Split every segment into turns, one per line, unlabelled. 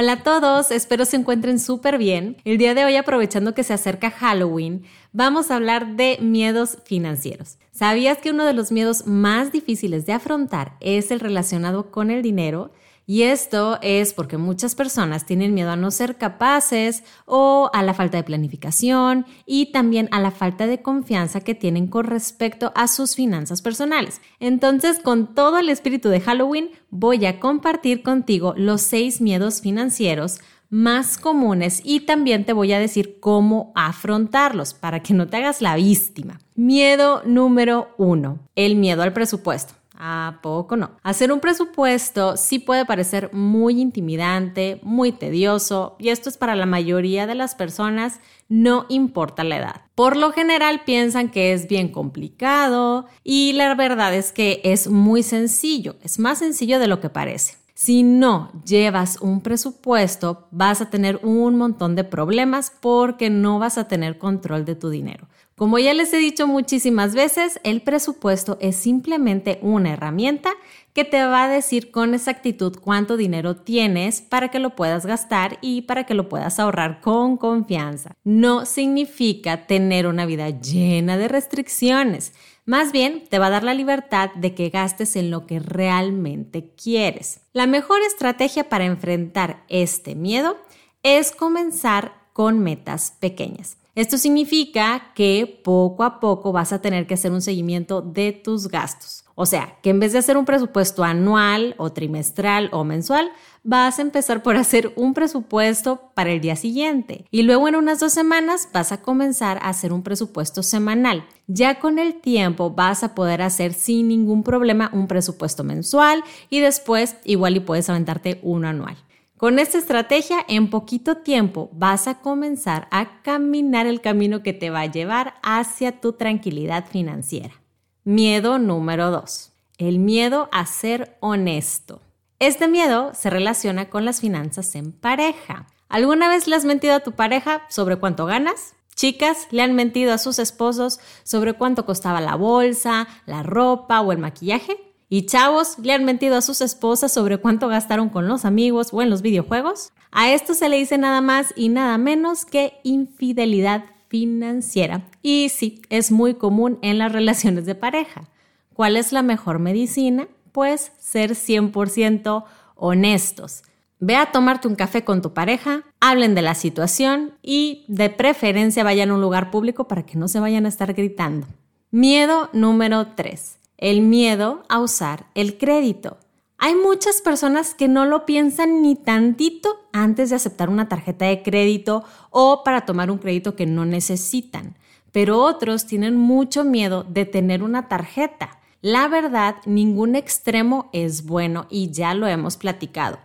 Hola a todos, espero se encuentren súper bien. El día de hoy, aprovechando que se acerca Halloween, vamos a hablar de miedos financieros. ¿Sabías que uno de los miedos más difíciles de afrontar es el relacionado con el dinero? Y esto es porque muchas personas tienen miedo a no ser capaces o a la falta de planificación y también a la falta de confianza que tienen con respecto a sus finanzas personales. Entonces, con todo el espíritu de Halloween, voy a compartir contigo los seis miedos financieros más comunes y también te voy a decir cómo afrontarlos para que no te hagas la víctima. Miedo número uno, el miedo al presupuesto. ¿A poco no? Hacer un presupuesto sí puede parecer muy intimidante, muy tedioso, y esto es para la mayoría de las personas, no importa la edad. Por lo general piensan que es bien complicado y la verdad es que es muy sencillo, es más sencillo de lo que parece. Si no llevas un presupuesto, vas a tener un montón de problemas porque no vas a tener control de tu dinero. Como ya les he dicho muchísimas veces, el presupuesto es simplemente una herramienta que te va a decir con exactitud cuánto dinero tienes para que lo puedas gastar y para que lo puedas ahorrar con confianza. No significa tener una vida llena de restricciones. Más bien, te va a dar la libertad de que gastes en lo que realmente quieres. La mejor estrategia para enfrentar este miedo es comenzar con metas pequeñas. Esto significa que poco a poco vas a tener que hacer un seguimiento de tus gastos. O sea, que en vez de hacer un presupuesto anual o trimestral o mensual, vas a empezar por hacer un presupuesto para el día siguiente. Y luego en unas dos semanas vas a comenzar a hacer un presupuesto semanal. Ya con el tiempo vas a poder hacer sin ningún problema un presupuesto mensual y después igual y puedes aventarte uno anual. Con esta estrategia, en poquito tiempo vas a comenzar a caminar el camino que te va a llevar hacia tu tranquilidad financiera. Miedo número 2. El miedo a ser honesto. Este miedo se relaciona con las finanzas en pareja. ¿Alguna vez le has mentido a tu pareja sobre cuánto ganas? Chicas le han mentido a sus esposos sobre cuánto costaba la bolsa, la ropa o el maquillaje. ¿Y chavos le han mentido a sus esposas sobre cuánto gastaron con los amigos o en los videojuegos? A esto se le dice nada más y nada menos que infidelidad financiera. Y sí, es muy común en las relaciones de pareja. ¿Cuál es la mejor medicina? Pues ser 100% honestos. Ve a tomarte un café con tu pareja, hablen de la situación y de preferencia vayan a un lugar público para que no se vayan a estar gritando. Miedo número 3 el miedo a usar el crédito. Hay muchas personas que no lo piensan ni tantito antes de aceptar una tarjeta de crédito o para tomar un crédito que no necesitan, pero otros tienen mucho miedo de tener una tarjeta. La verdad, ningún extremo es bueno y ya lo hemos platicado.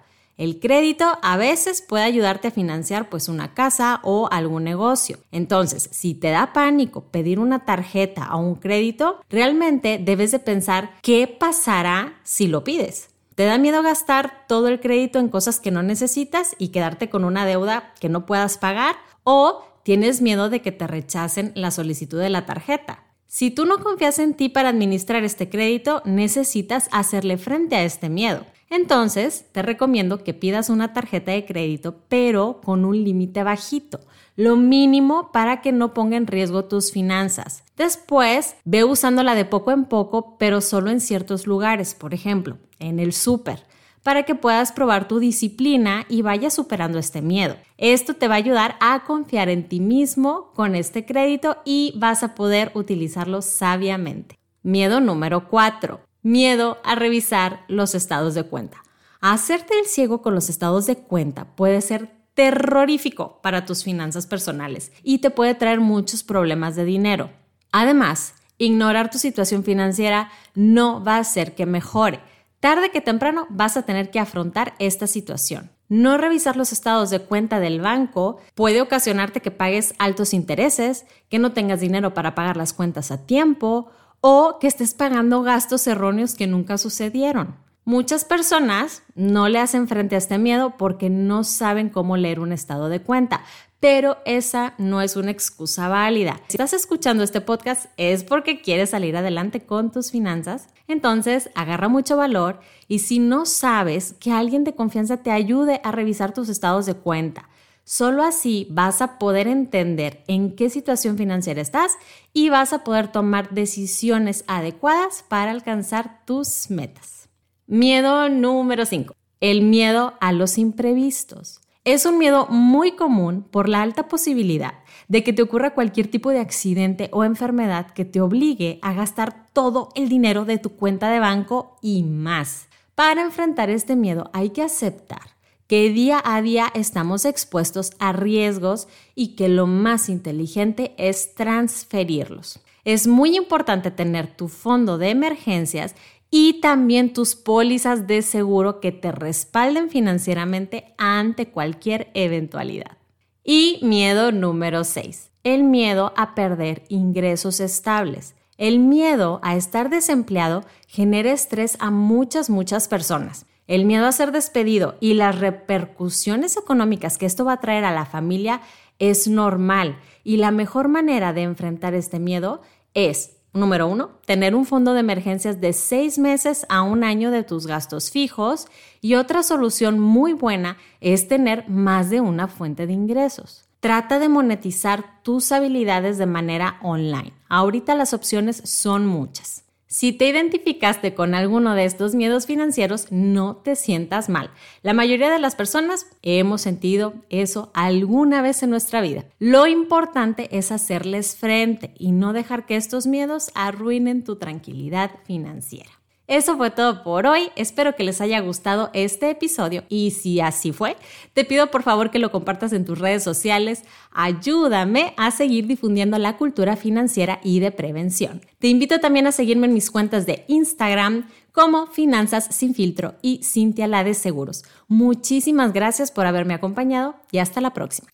El crédito a veces puede ayudarte a financiar pues una casa o algún negocio. Entonces, si te da pánico pedir una tarjeta o un crédito, realmente debes de pensar qué pasará si lo pides. ¿Te da miedo gastar todo el crédito en cosas que no necesitas y quedarte con una deuda que no puedas pagar? ¿O tienes miedo de que te rechacen la solicitud de la tarjeta? Si tú no confías en ti para administrar este crédito, necesitas hacerle frente a este miedo. Entonces, te recomiendo que pidas una tarjeta de crédito, pero con un límite bajito, lo mínimo para que no ponga en riesgo tus finanzas. Después, ve usándola de poco en poco, pero solo en ciertos lugares, por ejemplo, en el súper para que puedas probar tu disciplina y vayas superando este miedo. Esto te va a ayudar a confiar en ti mismo con este crédito y vas a poder utilizarlo sabiamente. Miedo número 4 miedo a revisar los estados de cuenta. Hacerte el ciego con los estados de cuenta puede ser terrorífico para tus finanzas personales y te puede traer muchos problemas de dinero. Además, ignorar tu situación financiera no va a hacer que mejore. Tarde que temprano vas a tener que afrontar esta situación. No revisar los estados de cuenta del banco puede ocasionarte que pagues altos intereses, que no tengas dinero para pagar las cuentas a tiempo o que estés pagando gastos erróneos que nunca sucedieron. Muchas personas no le hacen frente a este miedo porque no saben cómo leer un estado de cuenta, pero esa no es una excusa válida. Si estás escuchando este podcast es porque quieres salir adelante con tus finanzas, entonces agarra mucho valor y si no sabes que alguien de confianza te ayude a revisar tus estados de cuenta. Solo así vas a poder entender en qué situación financiera estás y vas a poder tomar decisiones adecuadas para alcanzar tus metas. Miedo número 5. El miedo a los imprevistos. Es un miedo muy común por la alta posibilidad de que te ocurra cualquier tipo de accidente o enfermedad que te obligue a gastar todo el dinero de tu cuenta de banco y más. Para enfrentar este miedo hay que aceptar que día a día estamos expuestos a riesgos y que lo más inteligente es transferirlos. Es muy importante tener tu fondo de emergencias y también tus pólizas de seguro que te respalden financieramente ante cualquier eventualidad. Y miedo número 6, el miedo a perder ingresos estables. El miedo a estar desempleado genera estrés a muchas, muchas personas. El miedo a ser despedido y las repercusiones económicas que esto va a traer a la familia es normal y la mejor manera de enfrentar este miedo es Número uno, tener un fondo de emergencias de seis meses a un año de tus gastos fijos. Y otra solución muy buena es tener más de una fuente de ingresos. Trata de monetizar tus habilidades de manera online. Ahorita las opciones son muchas. Si te identificaste con alguno de estos miedos financieros, no te sientas mal. La mayoría de las personas hemos sentido eso alguna vez en nuestra vida. Lo importante es hacerles frente y no dejar que estos miedos arruinen tu tranquilidad financiera. Eso fue todo por hoy. Espero que les haya gustado este episodio y si así fue, te pido por favor que lo compartas en tus redes sociales. Ayúdame a seguir difundiendo la cultura financiera y de prevención. Te invito también a seguirme en mis cuentas de Instagram como Finanzas sin filtro y Cintia la de Seguros. Muchísimas gracias por haberme acompañado y hasta la próxima.